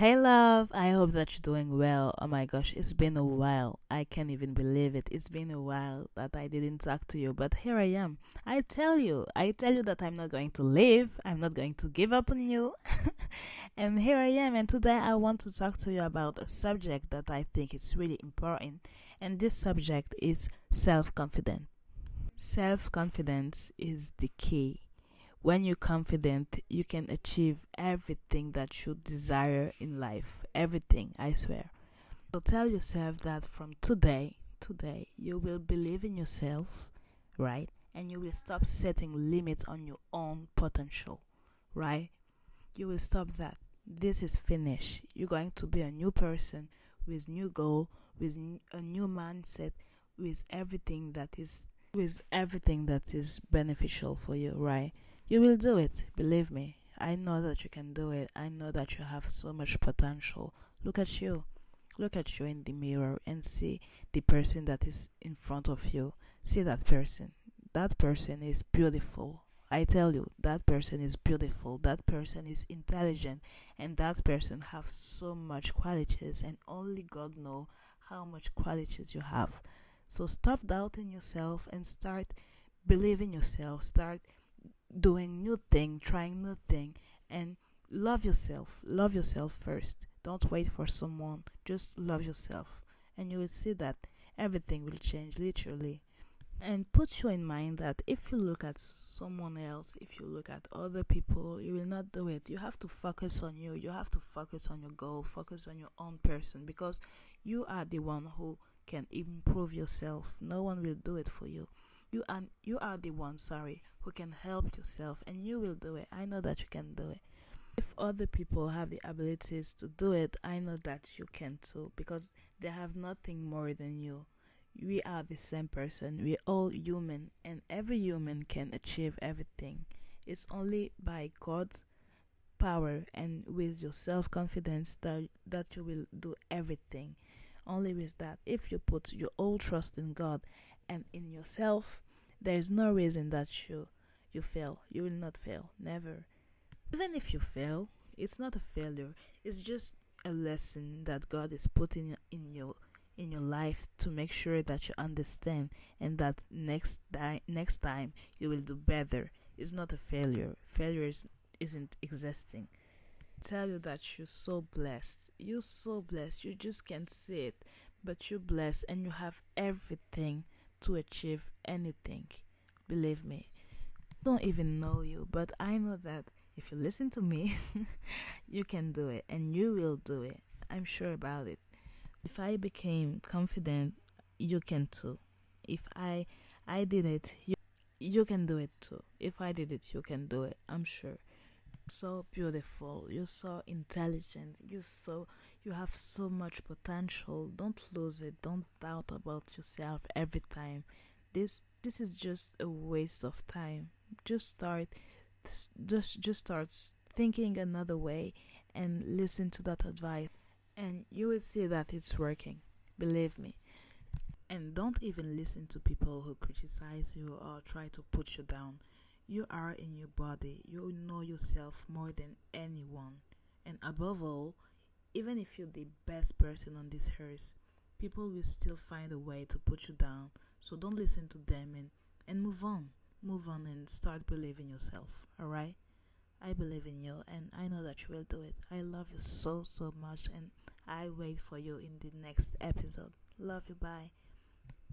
Hey, love, I hope that you're doing well. Oh my gosh, it's been a while. I can't even believe it. It's been a while that I didn't talk to you, but here I am. I tell you, I tell you that I'm not going to leave, I'm not going to give up on you. and here I am, and today I want to talk to you about a subject that I think is really important, and this subject is self confidence. Self confidence is the key when you're confident, you can achieve everything that you desire in life. Everything, I swear. So tell yourself that from today, today, you will believe in yourself, right? And you will stop setting limits on your own potential, right? You will stop that. This is finished. You're going to be a new person with new goal, with a new mindset, with everything that is with everything that is beneficial for you, right? You will do it, believe me. I know that you can do it. I know that you have so much potential. Look at you. Look at you in the mirror and see the person that is in front of you. See that person. That person is beautiful. I tell you, that person is beautiful. That person is intelligent, and that person have so much qualities, and only God know how much qualities you have. So stop doubting yourself and start believing yourself. Start doing new thing, trying new thing, and love yourself. Love yourself first. Don't wait for someone. Just love yourself, and you will see that everything will change literally. And put you in mind that if you look at someone else, if you look at other people, you will not do it. You have to focus on you. You have to focus on your goal, focus on your own person because you are the one who can improve yourself. No one will do it for you. You are you are the one, sorry, who can help yourself and you will do it. I know that you can do it. If other people have the abilities to do it, I know that you can too because they have nothing more than you. We are the same person. We're all human and every human can achieve everything. It's only by God's power and with your self confidence that that you will do everything. Only with that. If you put your all trust in God and in yourself, there is no reason that you you fail. You will not fail. Never. Even if you fail, it's not a failure. It's just a lesson that God is putting in your in your life to make sure that you understand and that next time next time you will do better. It's not a failure. Failure is, isn't existing. I tell you that you're so blessed. You're so blessed. You just can't see it, but you're blessed and you have everything to achieve anything. Believe me. Don't even know you, but I know that if you listen to me, you can do it and you will do it. I'm sure about it. If I became confident, you can too. If I I did it, you you can do it too. If I did it, you can do it. I'm sure. So beautiful. You're so intelligent. You're so you have so much potential. Don't lose it. Don't doubt about yourself every time. This this is just a waste of time. Just start just just start thinking another way and listen to that advice and you will see that it's working. Believe me. And don't even listen to people who criticize you or try to put you down. You are in your body. You know yourself more than anyone. And above all, even if you're the best person on this earth, people will still find a way to put you down. So don't listen to them and, and move on. Move on and start believing yourself. Alright? I believe in you and I know that you will do it. I love you so, so much and I wait for you in the next episode. Love you. Bye.